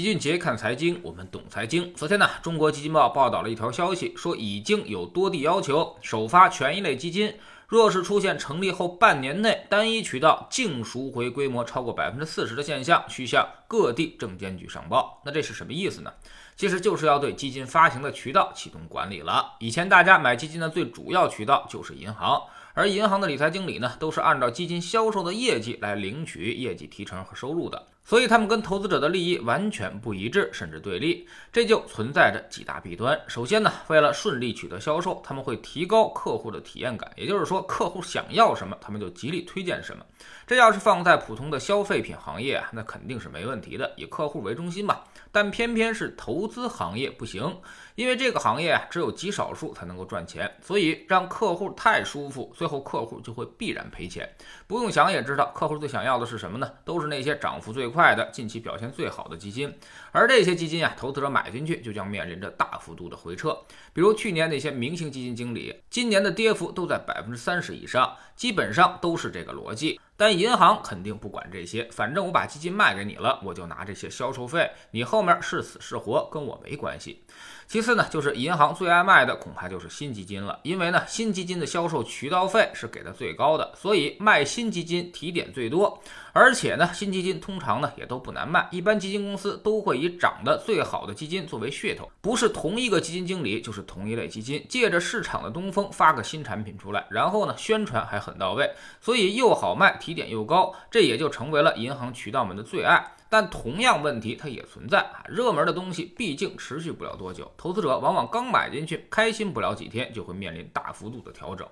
齐俊杰看财经，我们懂财经。昨天呢，中国基金报报道了一条消息，说已经有多地要求首发权益类基金，若是出现成立后半年内单一渠道净赎回规模超过百分之四十的现象，需向各地证监局上报。那这是什么意思呢？其实就是要对基金发行的渠道启动管理了。以前大家买基金的最主要渠道就是银行。而银行的理财经理呢，都是按照基金销售的业绩来领取业绩提成和收入的，所以他们跟投资者的利益完全不一致，甚至对立，这就存在着几大弊端。首先呢，为了顺利取得销售，他们会提高客户的体验感，也就是说，客户想要什么，他们就极力推荐什么。这要是放在普通的消费品行业啊，那肯定是没问题的，以客户为中心嘛。但偏偏是投资行业不行，因为这个行业啊，只有极少数才能够赚钱，所以让客户太舒服。最后客户就会必然赔钱，不用想也知道，客户最想要的是什么呢？都是那些涨幅最快的、近期表现最好的基金。而这些基金啊，投资者买进去就将面临着大幅度的回撤。比如去年那些明星基金经理，今年的跌幅都在百分之三十以上，基本上都是这个逻辑。但银行肯定不管这些，反正我把基金卖给你了，我就拿这些销售费，你后面是死是活跟我没关系。其次呢，就是银行最爱卖的恐怕就是新基金了，因为呢，新基金的销售渠道费是给的最高的，所以卖新基金提点最多。而且呢，新基金通常呢也都不难卖，一般基金公司都会以涨得最好的基金作为噱头，不是同一个基金经理，就是同一类基金，借着市场的东风发个新产品出来，然后呢宣传还很到位，所以又好卖，提点又高，这也就成为了银行渠道们的最爱。但同样问题它也存在啊，热门的东西毕竟持续不了多久，投资者往往刚买进去，开心不了几天，就会面临大幅度的调整。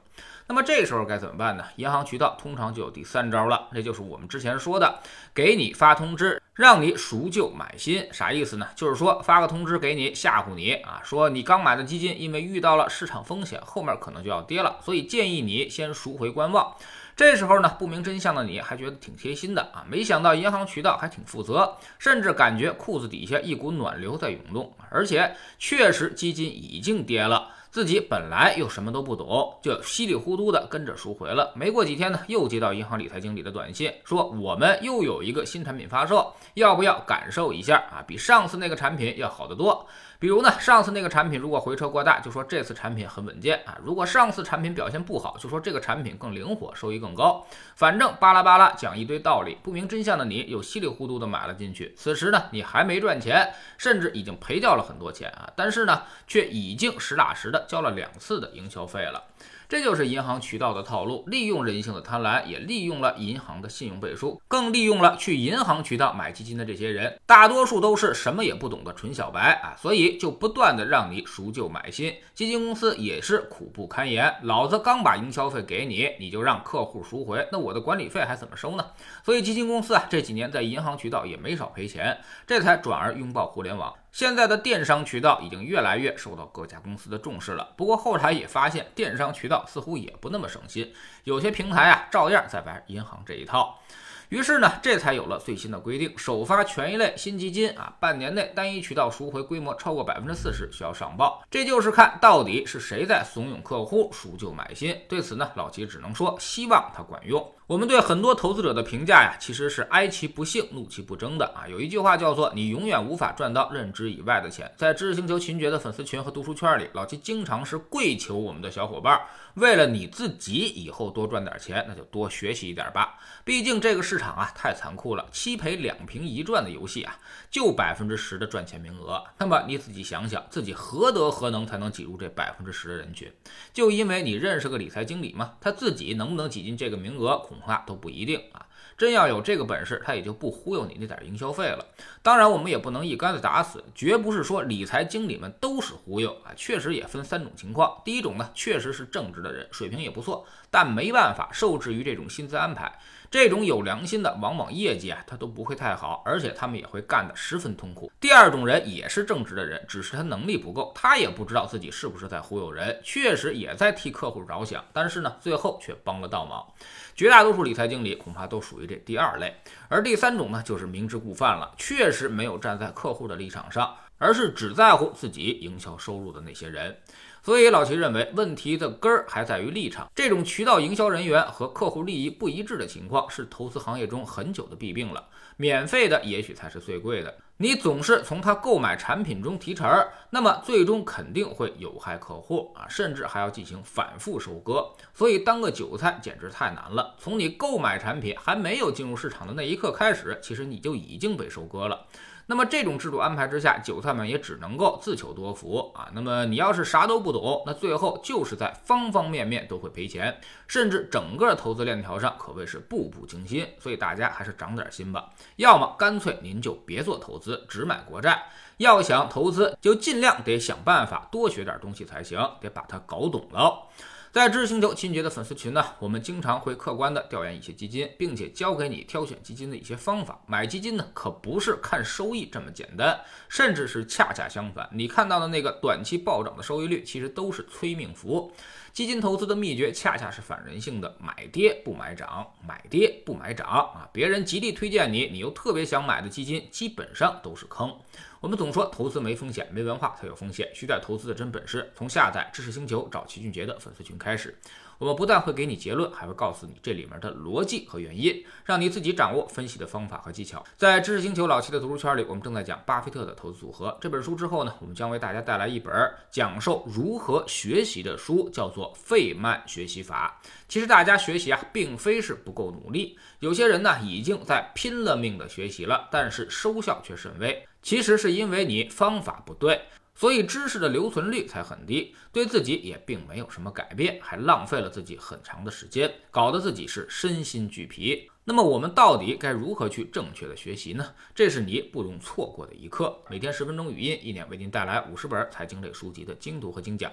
那么这时候该怎么办呢？银行渠道通常就有第三招了，这就是我们之前说的，给你发通知，让你赎旧买新。啥意思呢？就是说发个通知给你，吓唬你啊，说你刚买的基金因为遇到了市场风险，后面可能就要跌了，所以建议你先赎回观望。这时候呢，不明真相的你还觉得挺贴心的啊，没想到银行渠道还挺负责，甚至感觉裤子底下一股暖流在涌动，而且确实基金已经跌了。自己本来又什么都不懂，就稀里糊涂的跟着赎回了。没过几天呢，又接到银行理财经理的短信，说我们又有一个新产品发售，要不要感受一下啊？比上次那个产品要好得多。比如呢，上次那个产品如果回撤过大，就说这次产品很稳健啊；如果上次产品表现不好，就说这个产品更灵活，收益更高。反正巴拉巴拉讲一堆道理，不明真相的你又稀里糊涂的买了进去。此时呢，你还没赚钱，甚至已经赔掉了很多钱啊，但是呢，却已经实打实的交了两次的营销费了。这就是银行渠道的套路，利用人性的贪婪，也利用了银行的信用背书，更利用了去银行渠道买基金的这些人，大多数都是什么也不懂的纯小白啊，所以就不断的让你赎旧买新。基金公司也是苦不堪言，老子刚把营销费给你，你就让客户赎回，那我的管理费还怎么收呢？所以基金公司啊，这几年在银行渠道也没少赔钱，这才转而拥抱互联网。现在的电商渠道已经越来越受到各家公司的重视了。不过后台也发现，电商渠道似乎也不那么省心，有些平台啊照样在玩银行这一套。于是呢，这才有了最新的规定：首发权益类新基金啊，半年内单一渠道赎回规模超过百分之四十需要上报。这就是看到底是谁在怂恿客户赎旧买新。对此呢，老齐只能说希望它管用。我们对很多投资者的评价呀，其实是哀其不幸，怒其不争的啊。有一句话叫做“你永远无法赚到认知以外的钱”。在知识星球群爵的粉丝群和读书圈里，老齐经常是跪求我们的小伙伴，为了你自己以后多赚点钱，那就多学习一点吧。毕竟这个场啊太残酷了，七赔两平一赚的游戏啊，就百分之十的赚钱名额。那么你自己想想，自己何德何能才能挤入这百分之十的人群？就因为你认识个理财经理吗？他自己能不能挤进这个名额？恐怕都不一定啊！真要有这个本事，他也就不忽悠你那点营销费了。当然，我们也不能一竿子打死，绝不是说理财经理们都是忽悠啊。确实也分三种情况。第一种呢，确实是正直的人，水平也不错，但没办法受制于这种薪资安排。这种有良心的，往往业绩啊，他都不会太好，而且他们也会干得十分痛苦。第二种人也是正直的人，只是他能力不够，他也不知道自己是不是在忽悠人，确实也在替客户着想，但是呢，最后却帮了倒忙。绝大多数理财经理恐怕都属于这第二类，而第三种呢，就是明知故犯了，确实没有站在客户的立场上，而是只在乎自己营销收入的那些人。所以老齐认为，问题的根儿还在于立场。这种渠道营销人员和客户利益不一致的情况，是投资行业中很久的弊病了。免费的也许才是最贵的，你总是从他购买产品中提成儿，那么最终肯定会有害客户啊，甚至还要进行反复收割。所以当个韭菜简直太难了。从你购买产品还没有进入市场的那一刻开始，其实你就已经被收割了。那么这种制度安排之下，韭菜们也只能够自求多福啊。那么你要是啥都不懂，那最后就是在方方面面都会赔钱，甚至整个投资链条上可谓是步步惊心。所以大家还是长点心吧，要么干脆您就别做投资，只买国债。要想投资，就尽量得想办法多学点东西才行，得把它搞懂了。在知识星球秦杰的粉丝群呢，我们经常会客观的调研一些基金，并且教给你挑选基金的一些方法。买基金呢，可不是看收益这么简单，甚至是恰恰相反。你看到的那个短期暴涨的收益率，其实都是催命符。基金投资的秘诀恰恰是反人性的，买跌不买涨，买跌不买涨啊！别人极力推荐你，你又特别想买的基金，基本上都是坑。我们总说投资没风险，没文化才有风险。需在投资的真本事，从下载知识星球找齐俊杰的粉丝群开始。我们不但会给你结论，还会告诉你这里面的逻辑和原因，让你自己掌握分析的方法和技巧。在知识星球老七的读书圈里，我们正在讲巴菲特的投资组合这本书。之后呢，我们将为大家带来一本讲授如何学习的书，叫做《费曼学习法》。其实大家学习啊，并非是不够努力，有些人呢已经在拼了命的学习了，但是收效却甚微。其实是因为你方法不对，所以知识的留存率才很低，对自己也并没有什么改变，还浪费了自己很长的时间，搞得自己是身心俱疲。那么我们到底该如何去正确的学习呢？这是你不容错过的一课。每天十分钟语音，一年为您带来五十本财经类书籍的精读和精讲。